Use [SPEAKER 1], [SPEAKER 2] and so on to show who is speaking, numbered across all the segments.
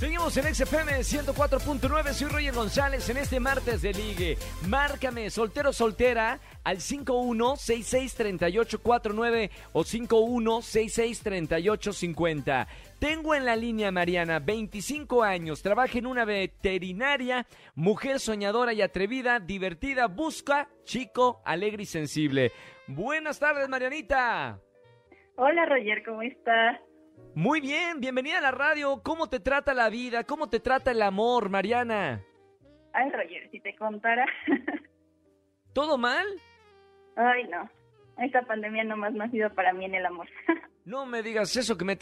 [SPEAKER 1] Seguimos en XFM 104.9, soy Roger González en este martes de ligue. Márcame, soltero soltera, al 51663849 o 51663850. Tengo en la línea Mariana, 25 años, trabaja en una veterinaria, mujer soñadora y atrevida, divertida, busca chico, alegre y sensible. Buenas tardes, Marianita.
[SPEAKER 2] Hola Roger, ¿cómo estás?
[SPEAKER 1] Muy bien, bienvenida a la radio. ¿Cómo te trata la vida? ¿Cómo te trata el amor, Mariana?
[SPEAKER 2] Ay, Roger, si te contara.
[SPEAKER 1] ¿Todo mal?
[SPEAKER 2] Ay, no. Esta pandemia nomás no ha sido para mí en el amor.
[SPEAKER 1] No me digas eso, que me,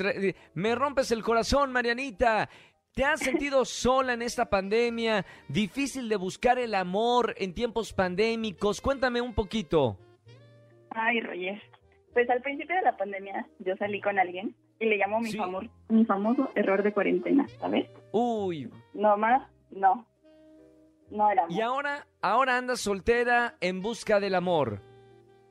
[SPEAKER 1] me rompes el corazón, Marianita. ¿Te has sentido sola en esta pandemia? ¿Difícil de buscar el amor en tiempos pandémicos? Cuéntame un poquito.
[SPEAKER 2] Ay, Roger. Pues al principio de la pandemia yo salí con alguien y le llamo mi, mi famoso error de cuarentena, ¿sabes?
[SPEAKER 1] Uy.
[SPEAKER 2] No más, no. No era.
[SPEAKER 1] Y ahora, ahora andas soltera en busca del amor.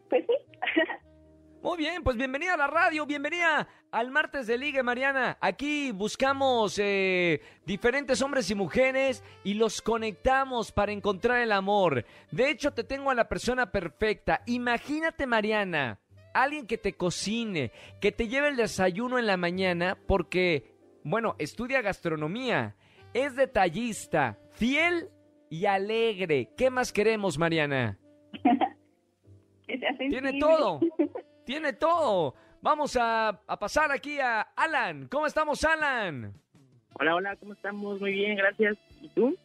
[SPEAKER 2] Pues sí.
[SPEAKER 1] Muy bien, pues bienvenida a la radio, bienvenida al martes de Liga, Mariana. Aquí buscamos eh, diferentes hombres y mujeres y los conectamos para encontrar el amor. De hecho, te tengo a la persona perfecta. Imagínate, Mariana, alguien que te cocine, que te lleve el desayuno en la mañana porque, bueno, estudia gastronomía, es detallista, fiel y alegre. ¿Qué más queremos, Mariana? Tiene todo, tiene todo. Vamos a, pasar aquí a Alan. ¿Cómo estamos, Alan?
[SPEAKER 3] Hola, hola, ¿cómo estamos? Muy bien, gracias. ¿Y tú?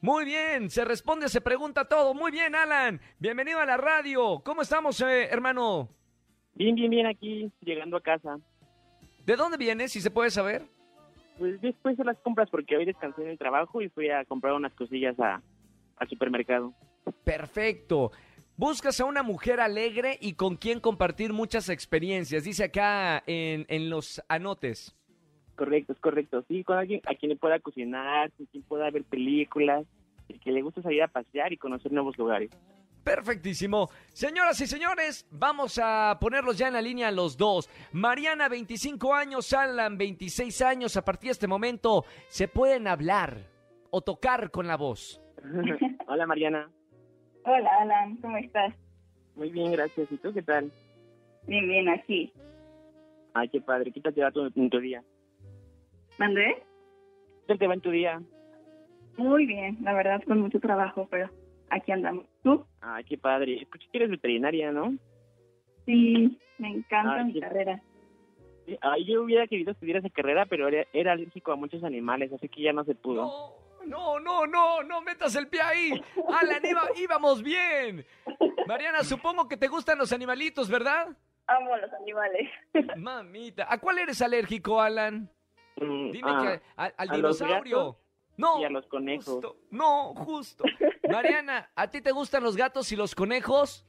[SPEAKER 1] Muy bien, se responde, se pregunta todo. Muy bien, Alan. Bienvenido a la radio. ¿Cómo estamos, eh, hermano?
[SPEAKER 3] Bien, bien, bien, aquí, llegando a casa.
[SPEAKER 1] ¿De dónde vienes, si se puede saber?
[SPEAKER 3] Pues después de las compras, porque hoy descansé en el trabajo y fui a comprar unas cosillas a, al supermercado.
[SPEAKER 1] Perfecto. Buscas a una mujer alegre y con quien compartir muchas experiencias, dice acá en, en los anotes.
[SPEAKER 3] Correcto, es correcto. Sí, con alguien a quien le pueda cocinar, con quien pueda ver películas, y que le guste salir a pasear y conocer nuevos lugares.
[SPEAKER 1] Perfectísimo. Señoras y señores, vamos a ponerlos ya en la línea los dos. Mariana, 25 años, Alan, 26 años. A partir de este momento se pueden hablar o tocar con la voz.
[SPEAKER 3] Hola, Mariana.
[SPEAKER 2] Hola, Alan, ¿cómo estás?
[SPEAKER 3] Muy bien, gracias. ¿Y tú qué tal?
[SPEAKER 2] Bien, bien, aquí.
[SPEAKER 3] Ay, qué padre. ¿Qué tal te va tu, en tu día?
[SPEAKER 2] ¿Mandé?
[SPEAKER 3] ¿Qué tal te va en tu día?
[SPEAKER 2] Muy bien, la verdad, con mucho trabajo, pero aquí andamos. ¿Tú?
[SPEAKER 3] Ay, qué padre. Escuché que eres veterinaria, ¿no?
[SPEAKER 2] Sí, me encanta mi carrera.
[SPEAKER 3] Ay, yo hubiera querido estudiar esa carrera, pero era, alérgico a muchos animales, así que ya no se pudo.
[SPEAKER 1] No, no, no, no, metas el pie ahí. Alan, íbamos bien. Mariana, supongo que te gustan los animalitos, ¿verdad?
[SPEAKER 2] Amo los animales.
[SPEAKER 1] Mamita, ¿a cuál eres alérgico, Alan?
[SPEAKER 3] Mm,
[SPEAKER 1] Dime que al dinosaurio.
[SPEAKER 3] No. Y a los conejos.
[SPEAKER 1] no, justo. Mariana, ¿a ti te gustan los gatos y los conejos?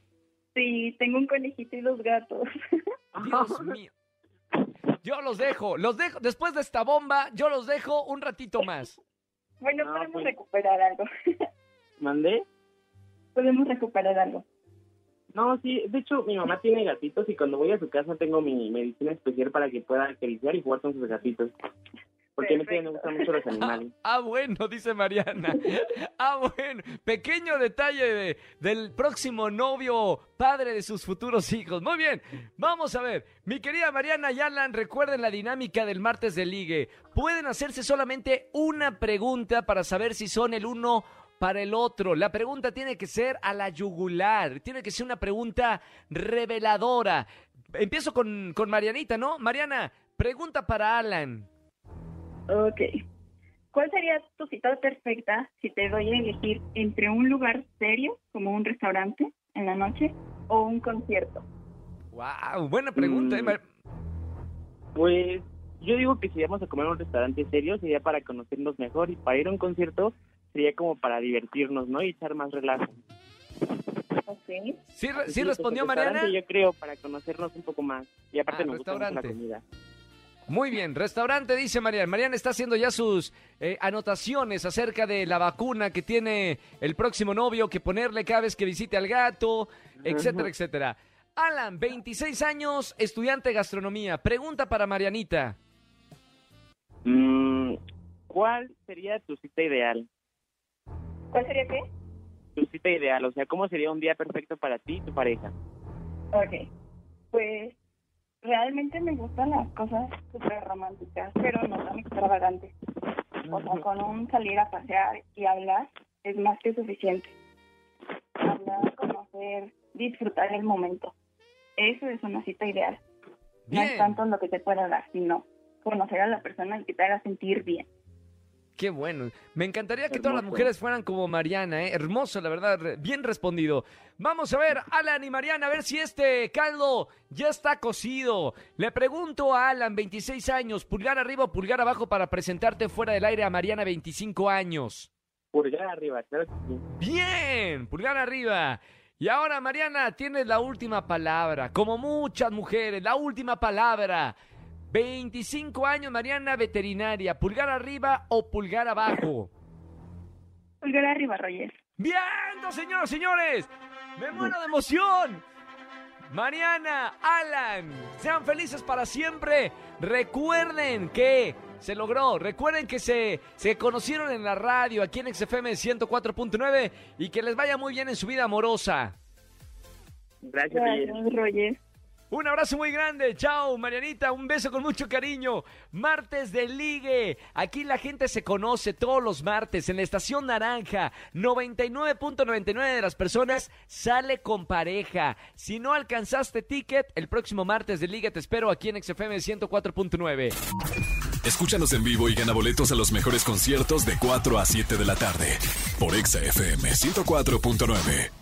[SPEAKER 2] Sí, tengo un conejito y los gatos.
[SPEAKER 1] Dios mío. Yo los dejo, los dejo, después de esta bomba, yo los dejo un ratito más.
[SPEAKER 2] Bueno, podemos pues. recuperar algo.
[SPEAKER 3] ¿Mandé?
[SPEAKER 2] Podemos recuperar algo.
[SPEAKER 3] No, sí, de hecho mi mamá tiene gatitos y cuando voy a su casa tengo mi medicina especial para que pueda acariciar y jugar con sus gatitos. Porque a mí me gustan mucho los animales.
[SPEAKER 1] Ah, bueno, dice Mariana. Ah, bueno. Pequeño detalle de, del próximo novio, padre de sus futuros hijos. Muy bien. Vamos a ver. Mi querida Mariana Yalan, recuerden la dinámica del martes de ligue. Pueden hacerse solamente una pregunta para saber si son el uno para el otro. La pregunta tiene que ser a la yugular. Tiene que ser una pregunta reveladora. Empiezo con, con Marianita, ¿no? Mariana, pregunta para Alan.
[SPEAKER 2] Ok. ¿Cuál sería tu cita perfecta si te doy a elegir entre un lugar serio, como un restaurante en la noche, o un concierto?
[SPEAKER 1] Wow, buena pregunta. ¿eh?
[SPEAKER 3] Mm, pues yo digo que si vamos a comer en un restaurante serio sería para conocernos mejor y para ir a un concierto sería como para divertirnos, ¿no? Y echar más relajo.
[SPEAKER 2] Okay.
[SPEAKER 1] ¿Sí, sí, respondió Mariana?
[SPEAKER 3] Yo creo, para conocernos un poco más. Y aparte ah, nos gusta la comida.
[SPEAKER 1] Muy bien, restaurante, dice Mariana. Mariana está haciendo ya sus eh, anotaciones acerca de la vacuna que tiene el próximo novio que ponerle cada vez que visite al gato, etcétera, etcétera. Alan, 26 años, estudiante de gastronomía. Pregunta para Marianita.
[SPEAKER 3] Mm, ¿Cuál sería tu cita ideal?
[SPEAKER 2] ¿Cuál sería qué?
[SPEAKER 3] Tu cita ideal, o sea, ¿cómo sería un día perfecto para ti y tu pareja?
[SPEAKER 2] Ok. Pues realmente me gustan las cosas súper románticas, pero no tan extravagantes. O sea, con un salir a pasear y hablar es más que suficiente. Hablar, conocer, disfrutar el momento. Eso es una cita ideal. No es
[SPEAKER 1] Bien.
[SPEAKER 2] tanto lo que te pueda dar, sino conocer a la persona y que te haga sentir bien.
[SPEAKER 1] Qué bueno. Me encantaría que todas las mujeres fueran como Mariana, ¿eh? Hermoso, la verdad. Bien respondido. Vamos a ver, Alan y Mariana, a ver si este caldo ya está cocido. Le pregunto a Alan, 26 años, pulgar arriba o pulgar abajo para presentarte fuera del aire a Mariana, 25 años.
[SPEAKER 3] Pulgar arriba, claro que sí.
[SPEAKER 1] Bien, pulgar arriba. Y ahora, Mariana, tienes la última palabra. Como muchas mujeres, la última palabra. 25 años, Mariana, veterinaria. ¿Pulgar arriba o pulgar abajo?
[SPEAKER 2] Pulgar arriba, Roger.
[SPEAKER 1] ¡Bien, señoras y señores! ¡Me muero de emoción! Mariana, Alan, sean felices para siempre. Recuerden que se logró. Recuerden que se, se conocieron en la radio aquí en XFM 104.9 y que les vaya muy bien en su vida amorosa.
[SPEAKER 3] Gracias.
[SPEAKER 2] Gracias, Roger.
[SPEAKER 1] Un abrazo muy grande. Chao, Marianita. Un beso con mucho cariño. Martes de Ligue. Aquí la gente se conoce todos los martes en la estación Naranja. 99.99 de las personas sale con pareja. Si no alcanzaste ticket, el próximo martes de Ligue te espero aquí en XFM 104.9.
[SPEAKER 4] Escúchanos en vivo y gana boletos a los mejores conciertos de 4 a 7 de la tarde por Exa FM 104.9.